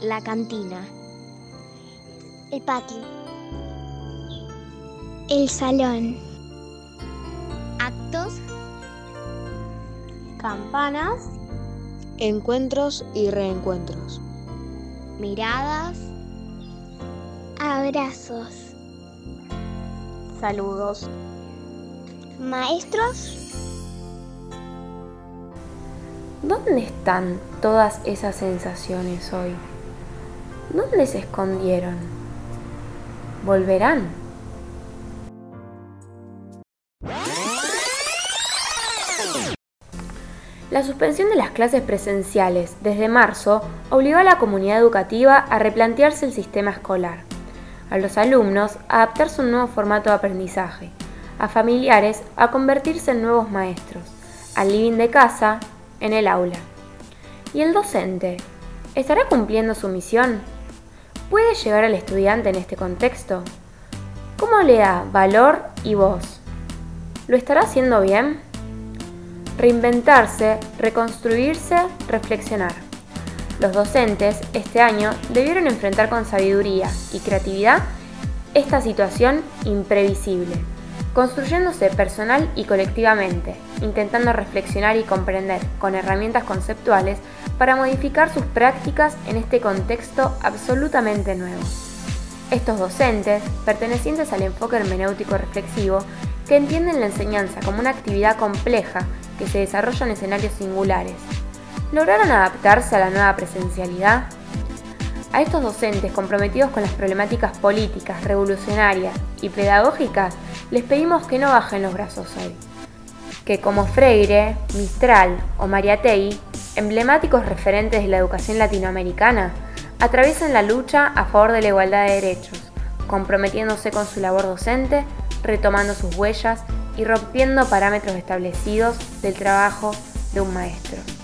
La cantina. El patio. El salón. Actos. Campanas. Encuentros y reencuentros. Miradas. Abrazos. Saludos. Maestros. ¿Dónde están todas esas sensaciones hoy? ¿Dónde se escondieron? ¿Volverán? La suspensión de las clases presenciales desde marzo obligó a la comunidad educativa a replantearse el sistema escolar, a los alumnos a adaptarse a un nuevo formato de aprendizaje, a familiares a convertirse en nuevos maestros, al living de casa en el aula. ¿Y el docente? ¿Estará cumpliendo su misión? ¿Puede llegar al estudiante en este contexto? ¿Cómo le da valor y voz? ¿Lo estará haciendo bien? Reinventarse, reconstruirse, reflexionar. Los docentes este año debieron enfrentar con sabiduría y creatividad esta situación imprevisible construyéndose personal y colectivamente, intentando reflexionar y comprender con herramientas conceptuales para modificar sus prácticas en este contexto absolutamente nuevo. Estos docentes, pertenecientes al enfoque hermenéutico reflexivo, que entienden la enseñanza como una actividad compleja que se desarrolla en escenarios singulares, ¿lograron adaptarse a la nueva presencialidad? A estos docentes comprometidos con las problemáticas políticas, revolucionarias y pedagógicas, les pedimos que no bajen los brazos hoy. Que como Freire, Mistral o Mariategui, emblemáticos referentes de la educación latinoamericana, atraviesen la lucha a favor de la igualdad de derechos, comprometiéndose con su labor docente, retomando sus huellas y rompiendo parámetros establecidos del trabajo de un maestro.